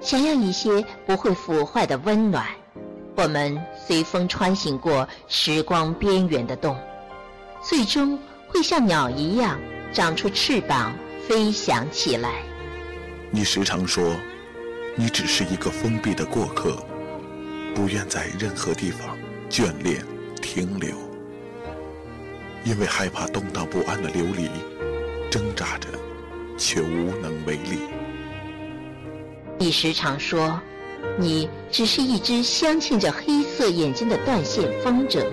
想要一些不会腐坏的温暖。我们随风穿行过时光边缘的洞，最终会像鸟一样长出翅膀，飞翔起来。你时常说，你只是一个封闭的过客。不愿在任何地方眷恋停留，因为害怕动荡不安的流离，挣扎着，却无能为力。你时常说，你只是一只镶嵌着黑色眼睛的断线风筝，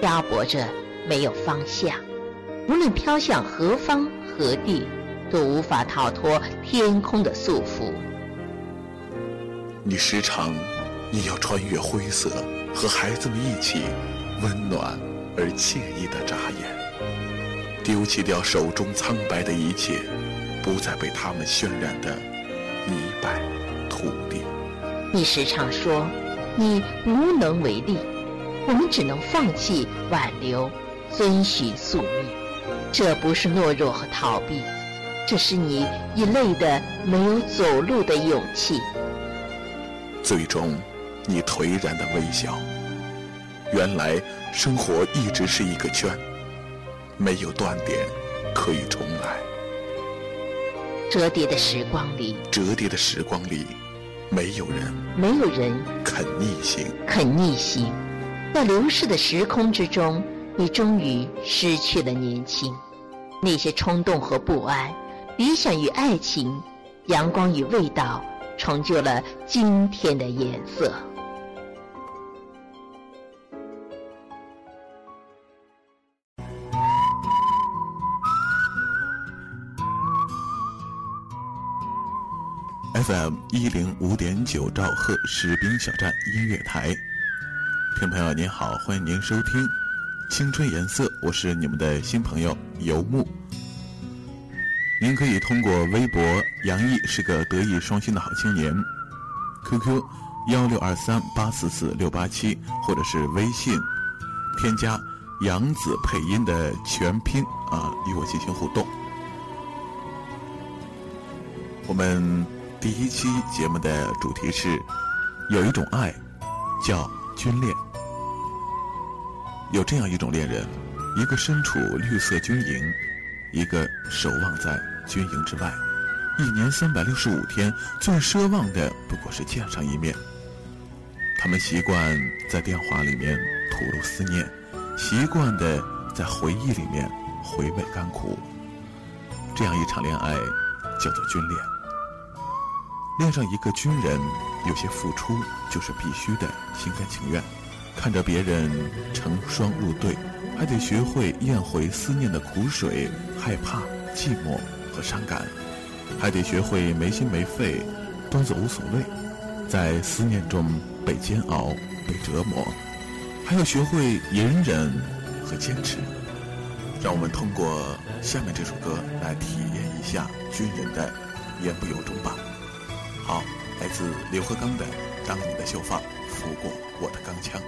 漂泊着没有方向，无论飘向何方何地，都无法逃脱天空的束缚。你时常。你要穿越灰色，和孩子们一起温暖而惬意的眨眼，丢弃掉手中苍白的一切，不再被他们渲染的泥败土地。你时常说，你无能为力，我们只能放弃挽留，遵循宿命。这不是懦弱和逃避，这是你已累的没有走路的勇气。最终。你颓然的微笑。原来生活一直是一个圈，没有断点，可以重来。折叠的时光里，折叠的时光里，没有人，没有人肯逆行，肯逆行。在流逝的时空之中，你终于失去了年轻。那些冲动和不安，理想与爱情，阳光与味道，成就了今天的颜色。FM 一零五点九兆赫士兵小站音乐台，听众朋友您好，欢迎您收听《青春颜色》，我是你们的新朋友游牧。您可以通过微博“杨毅是个德艺双馨的好青年 ”，QQ 幺六二三八四四六八七，或者是微信添加“杨子配音”的全拼啊，与我进行互动。我们。第一期节目的主题是：有一种爱，叫军恋。有这样一种恋人，一个身处绿色军营，一个守望在军营之外，一年三百六十五天，最奢望的不过是见上一面。他们习惯在电话里面吐露思念，习惯的在回忆里面回味甘苦。这样一场恋爱，叫做军恋。恋上一个军人，有些付出就是必须的，心甘情愿。看着别人成双入对，还得学会咽回思念的苦水，害怕、寂寞和伤感，还得学会没心没肺，装作无所谓，在思念中被煎熬、被折磨，还要学会隐忍和坚持。让我们通过下面这首歌来体验一下军人的言不由衷吧。好，来自刘和刚的《当你的秀发拂过我的钢枪》。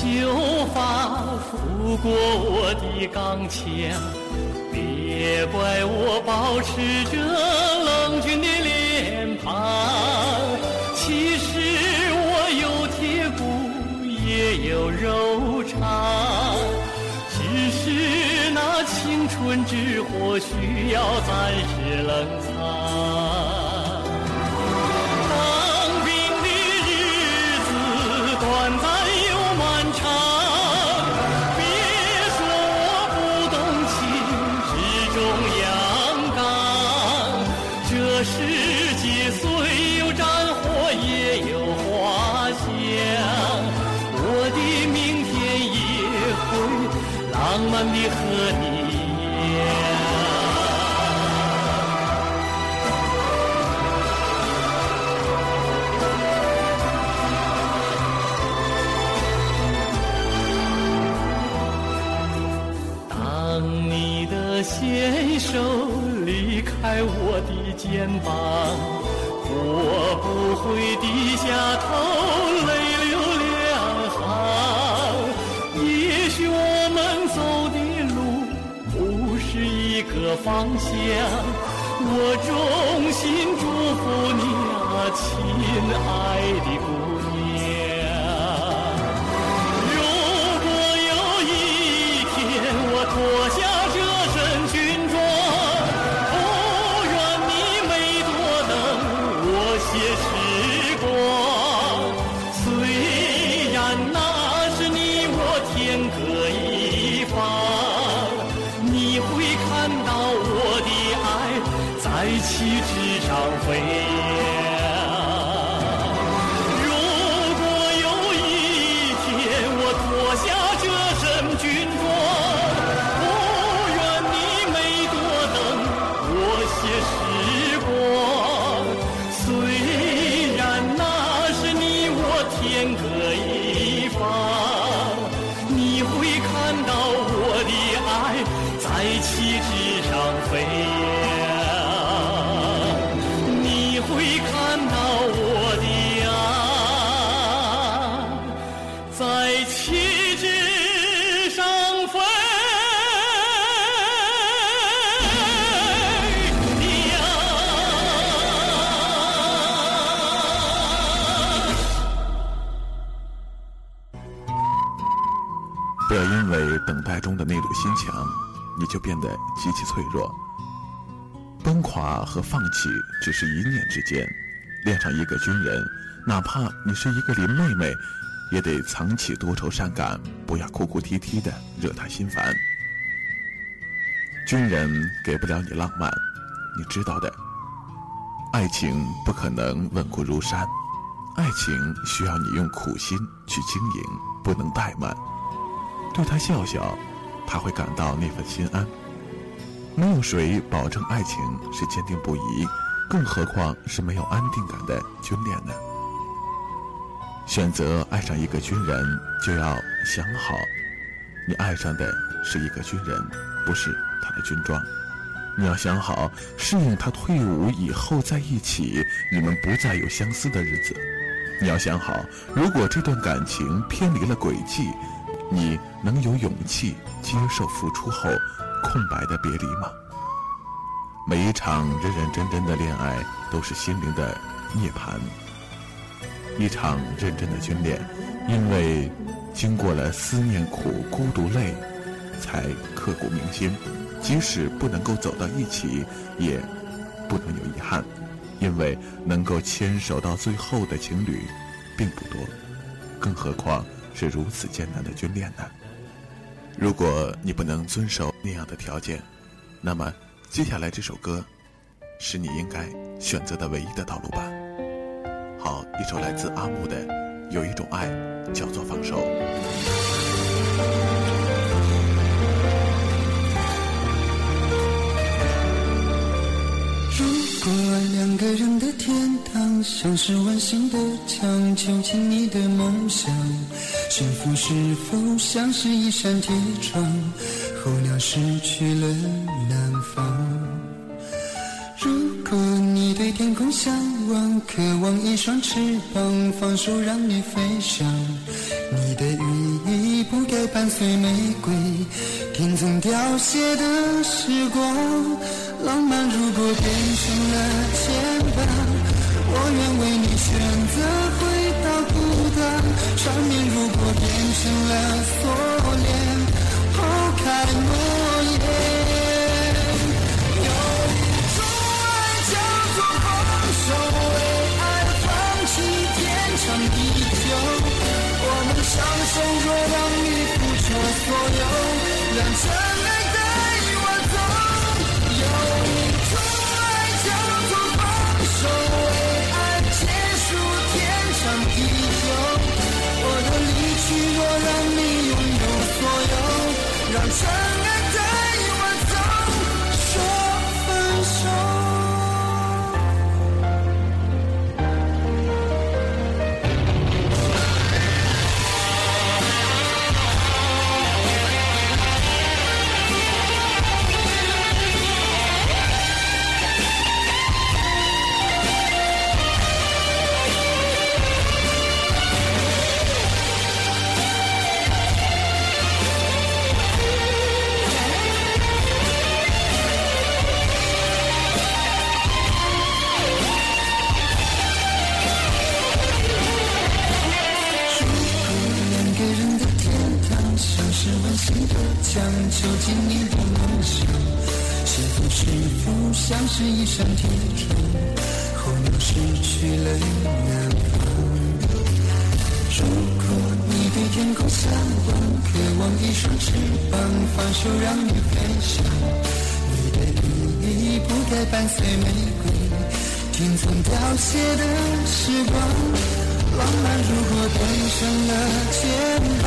秀发拂过我的钢枪，别怪我保持着冷峻的脸庞。其实我有铁骨，也有肉肠，只是那青春之火需要暂时冷藏。肩膀，我不会低下头泪流两行。也许我们走的路不是一个方向，我衷心祝福你啊，亲爱的在旗帜上飞扬。你会看到我的爱在旗帜上飞扬。不要因为等待中的那堵心墙你就变得极其脆弱。崩垮和放弃只是一念之间。恋上一个军人，哪怕你是一个林妹妹，也得藏起多愁善感，不要哭哭啼啼的惹他心烦。军人给不了你浪漫，你知道的。爱情不可能稳固如山，爱情需要你用苦心去经营，不能怠慢。对他笑笑，他会感到那份心安。没有谁保证爱情是坚定不移，更何况是没有安定感的军恋呢？选择爱上一个军人，就要想好，你爱上的是一个军人，不是他的军装。你要想好，适应他退伍以后在一起，你们不再有相似的日子。你要想好，如果这段感情偏离了轨迹。你能有勇气接受付出后空白的别离吗？每一场认认真真的恋爱都是心灵的涅槃。一场认真的军恋，因为经过了思念苦、孤独累，才刻骨铭心。即使不能够走到一起，也不能有遗憾，因为能够牵手到最后的情侣并不多，更何况。是如此艰难的军恋呢？如果你不能遵守那样的条件，那么接下来这首歌，是你应该选择的唯一的道路吧。好，一首来自阿木的《有一种爱叫做放手》。如果两个人的天像是温馨的墙，囚禁你的梦想。幸福是否像是一扇铁窗，候鸟失去了南方？如果你对天空向往，渴望一双翅膀，放手让你飞翔。你的羽翼不该伴随玫瑰，听从凋谢的时光。浪漫如果变成了牵绊，我愿为你选择回到孤单。缠绵如果变成了锁链，抛开诺言。有一种爱叫做放手，为爱放弃天长地久。我们相守，若让你付出所有，让真有，让真爱走进你的梦想。是否是否像是一扇铁窗，候鸟失去了南方。如果你对天空向往，渴望一双翅膀，放手让你飞翔。你的羽翼不该伴随玫瑰，听从凋谢的时光。浪漫如果变成了牵绊，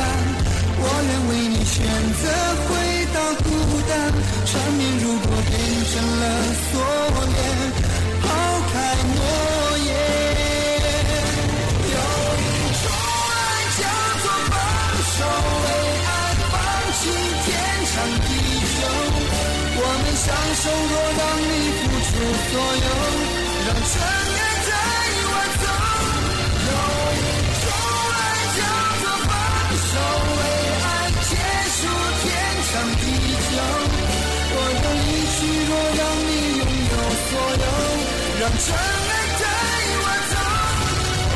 我愿为你选择回到孤单。缠绵如果变成了锁链，抛开诺言。有一种爱叫做放手，为爱放弃天长地久。我们相守，若让你付出所有，让真爱让真爱带我走。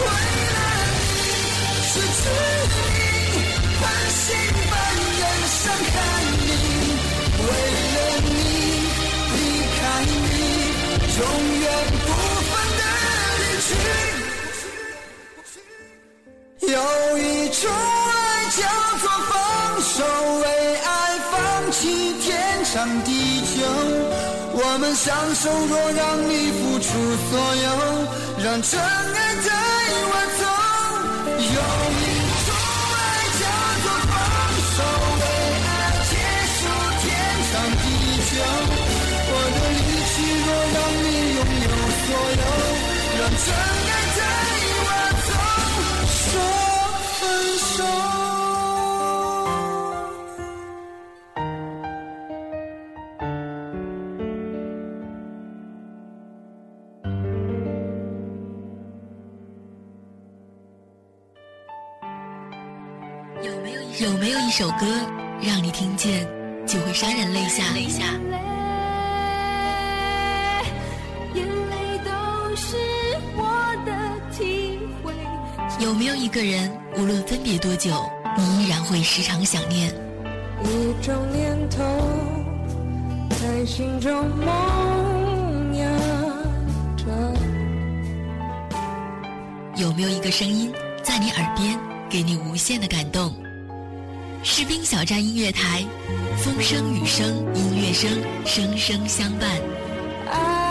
为了你，失去你，半信半疑伤害你。为了你，离开你，永远不分的离去。有一种爱叫做放手，为爱放弃天长地久。我们相守，若让你付出所有，让真爱带我走。有一种爱叫做放手，为爱结束天长地久。我的离去，若让你拥有所有，让真爱首歌让你听见就会潸然泪下？泪下。眼泪都是我的体会。有没有一个人，无论分别多久，你依然会时常想念？一种念头在心中萌芽着。有没有一个声音在你耳边，给你无限的感动？士兵小站音乐台，风声雨声音乐声，声声相伴。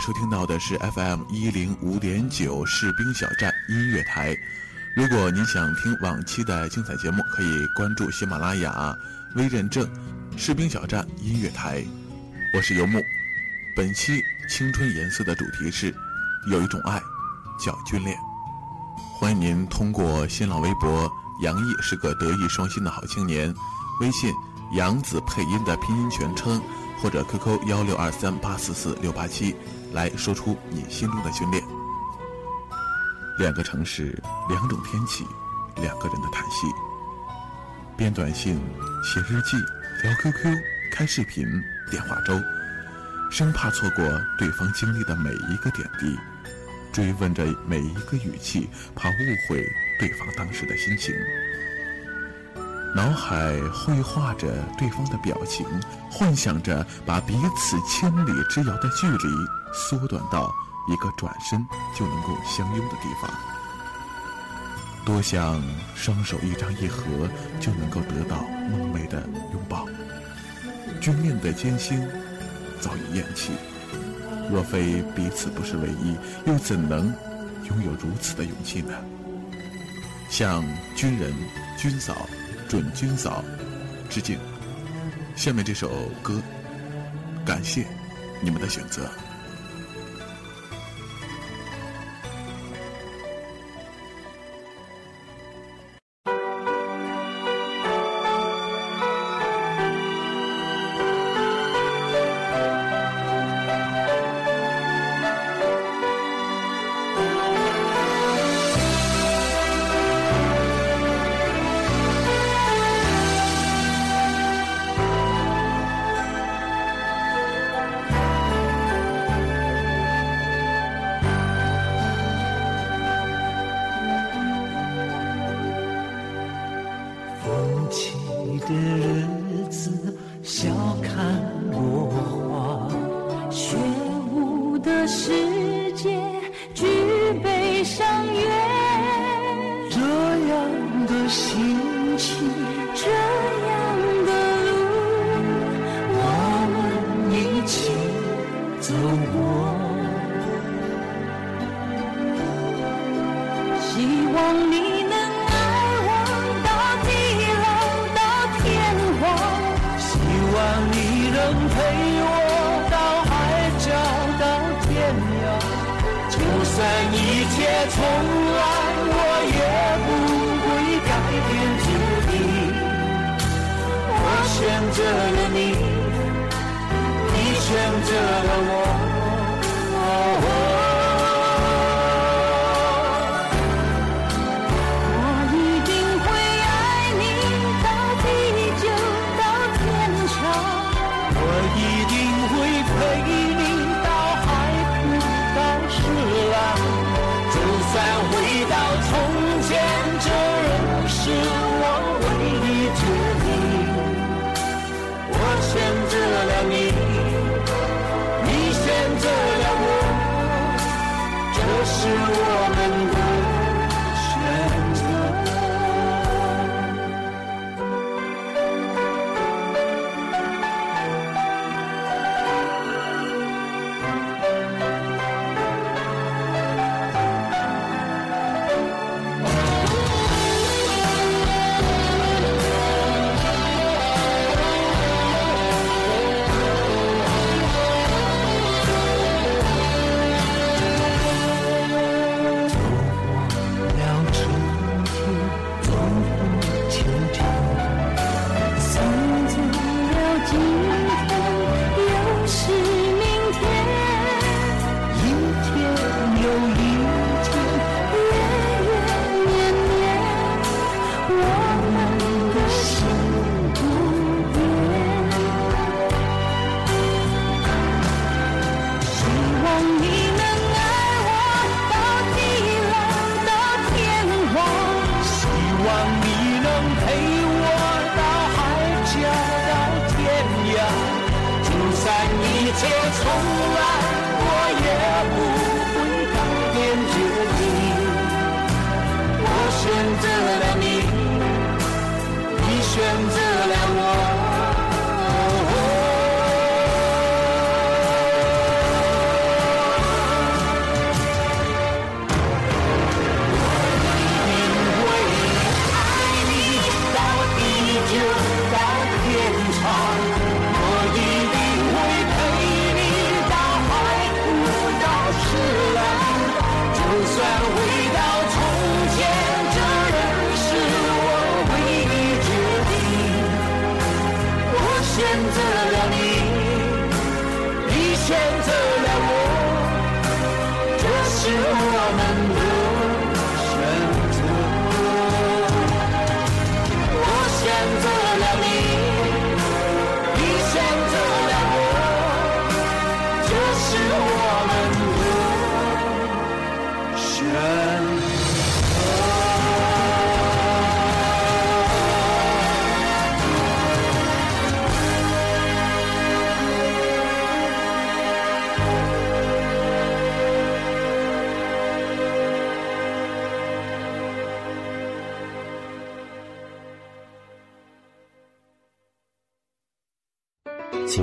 收听到的是 FM 一零五点九士兵小站音乐台。如果您想听往期的精彩节目，可以关注喜马拉雅微认证士兵小站音乐台。我是游牧。本期青春颜色的主题是：有一种爱，叫军恋。欢迎您通过新浪微博“杨毅是个德艺双馨的好青年”，微信“杨子配音”的拼音全称，或者 QQ 幺六二三八四四六八七，来说出你心中的军恋。两个城市，两种天气，两个人的叹息。编短信、写日记、聊 QQ、开视频、电话粥，生怕错过对方经历的每一个点滴，追问着每一个语气，怕误会对方当时的心情。脑海绘画着对方的表情，幻想着把彼此千里之遥的距离缩短到一个转身就能够相拥的地方。多想双手一张一合就能够得到梦寐的拥抱。军恋的艰辛早已厌弃，若非彼此不是唯一，又怎能拥有如此的勇气呢？向军人、军嫂。准军嫂，致敬。下面这首歌，感谢你们的选择。再重来，我也不会改变决定。我选择了你，你选择了我。是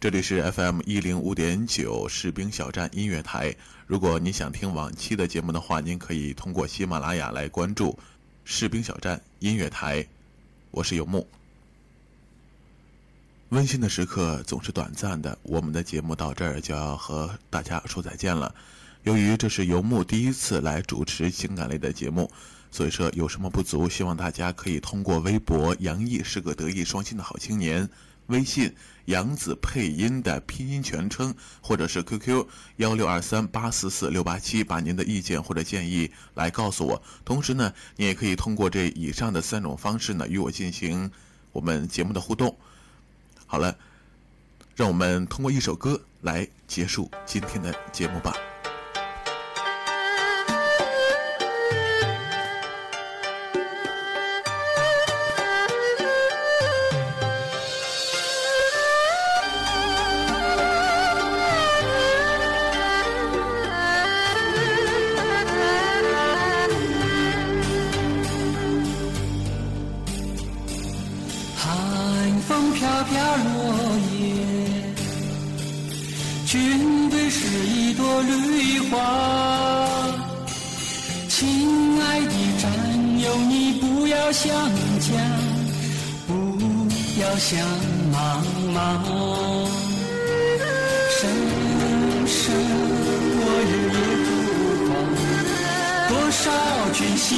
这里是 FM 一零五点九士兵小站音乐台。如果你想听往期的节目的话，您可以通过喜马拉雅来关注士兵小站音乐台。我是游牧。温馨的时刻总是短暂的，我们的节目到这儿就要和大家说再见了。由于这是游牧第一次来主持情感类的节目，所以说有什么不足，希望大家可以通过微博“杨毅是个德艺双馨的好青年”。微信杨子配音的拼音全称，或者是 QQ 幺六二三八四四六八七，把您的意见或者建议来告诉我。同时呢，你也可以通过这以上的三种方式呢，与我进行我们节目的互动。好了，让我们通过一首歌来结束今天的节目吧。想妈妈。声声我日夜不忘，多少句心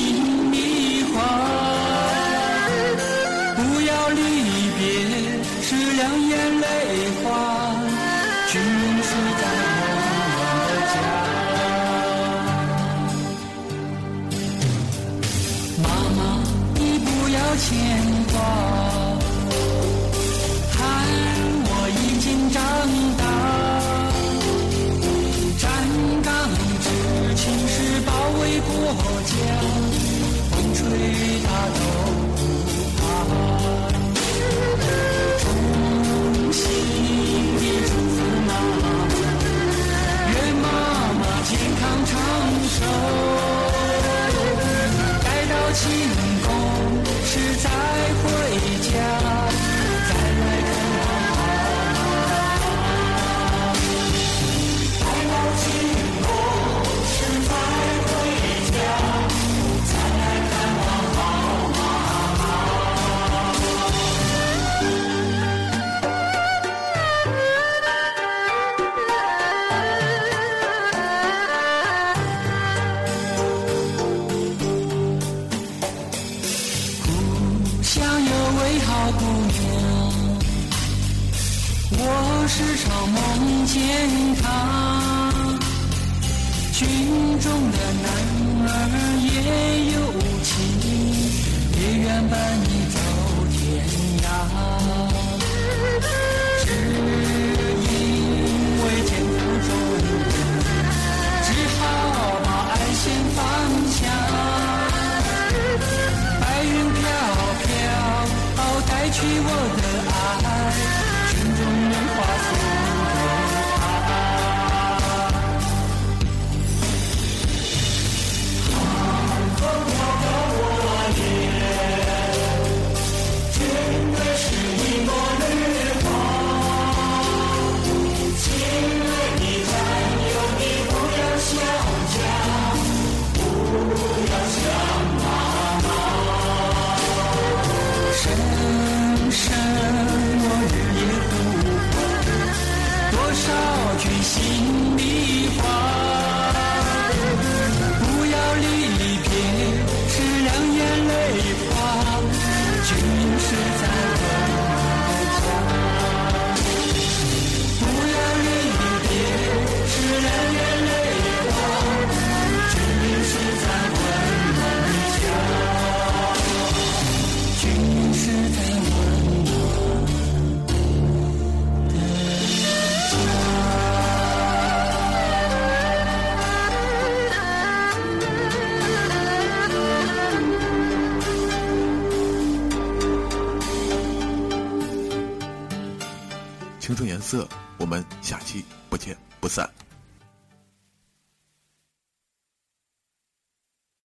待到庆功时